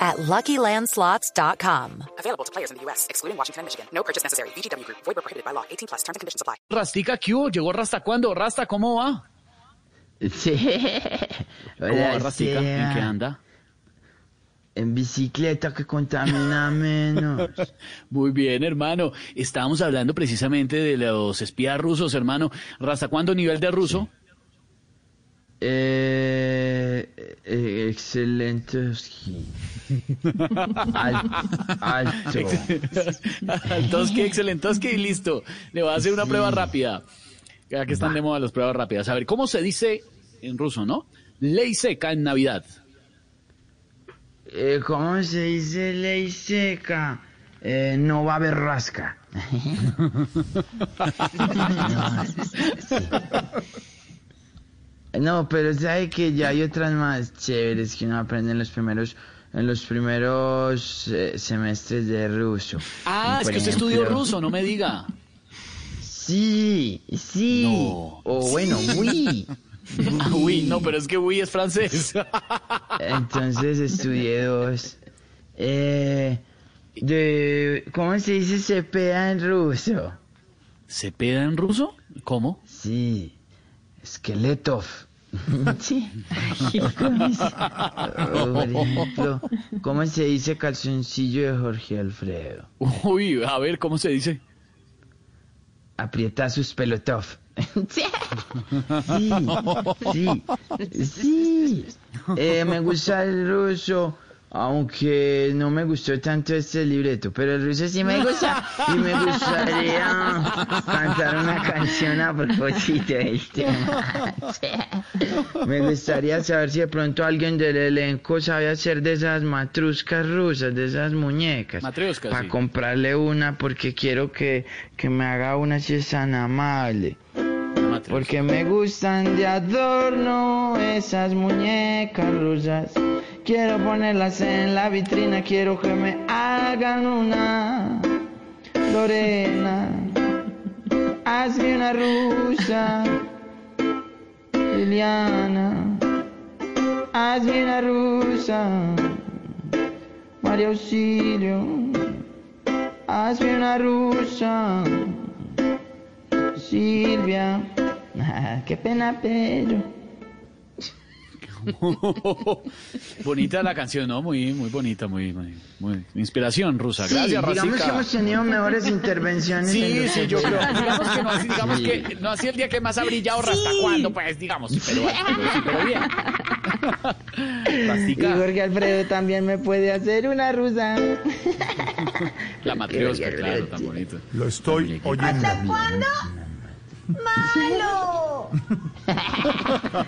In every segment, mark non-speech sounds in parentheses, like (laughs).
at LuckyLandSlots.com. Available to players in the U.S., excluding Washington and Michigan. No purchase necessary. VGW Group. Void where prohibited by law. 18 plus. Terms and conditions apply. Rastica, ¿qué hubo? ¿Llegó Rasta cuándo? Rasta, ¿cómo va? Sí. ¿Cómo va Rastica? ¿En sea. qué anda? En bicicleta que contamina menos. (laughs) Muy bien, hermano. Estábamos hablando precisamente de los espías rusos, hermano. Rasta, ¿cuándo nivel de ruso? Eh, excelente. Al- alto. Altoski, excelentoski y listo. Le voy a hacer una prueba rápida. Ya que están de moda las pruebas rápidas. A ver, ¿cómo se dice en ruso, no? Ley seca en Navidad. Eh, ¿Cómo se dice ley seca? Eh, no va a haber rasca. (laughs) (laughs) No, pero sabe que ya hay otras más chéveres que uno aprende en los primeros en los primeros eh, semestres de ruso. Ah, es que usted estudió ruso, no me diga. Sí, sí. No. O bueno, oui. (laughs) Ah, uy, no, pero es que uy es francés. (laughs) Entonces estudié dos. Eh, de, ¿Cómo se dice cepeda en ruso? ¿Se peda en ruso? ¿Cómo? Sí, Skeletov. (laughs) Sí. O ¿Cómo se- o, por ejemplo, ¿cómo se dice calzoncillo de Jorge Alfredo? Uy, a ver, ¿cómo se dice? Aprieta sus pelotov. (laughs) Sí, sí, sí. Eh, me gusta el ruso, aunque no me gustó tanto este libreto, pero el ruso sí me gusta y me gustaría cantar una canción a propósito del tema. Me gustaría saber si de pronto alguien del elenco sabe hacer de esas matruscas rusas, de esas muñecas. Matrioshkas, Para sí. comprarle una porque quiero que, que me haga una si es tan amable. Porque me gustan de adorno esas muñecas rusas. Quiero ponerlas en la vitrina, quiero que me hagan una. Lorena, hazme una rusa. Liliana, hazme una rusa. María Auxilio, hazme una rusa. Silvia, (laughs) qué pena, pero. (laughs) bonita la canción, ¿no? Muy, muy bonita, muy, muy, muy inspiración rusa. Sí, Gracias, digamos que hemos tenido mejores intervenciones. en Sí, sí, yo creo. Digamos que no, así- digamos que no así el día que más ha brillado Rasta cuando, pues, digamos, pero, pero, sí, pero bien. (laughs) Y Jorge Alfredo también me puede hacer una rusa. la matriosca, claro, tan sí. bonito. Lo estoy oyendo. cuándo? ¡Malo! (laughs) ¿Hasta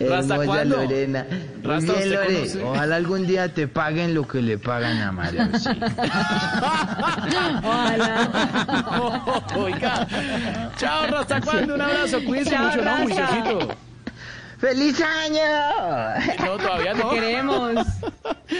Hermosa cuándo? Lorena. Muy Rasta, bien, ¿usted Lore. conoce? Ojalá algún día te paguen lo que le pagan a María. sí. (laughs) Oiga. Chao, Rasta, un abrazo, cuídense mucho, ¿no? Juiciosito. ¡Feliz año! No, todavía no. Queremos.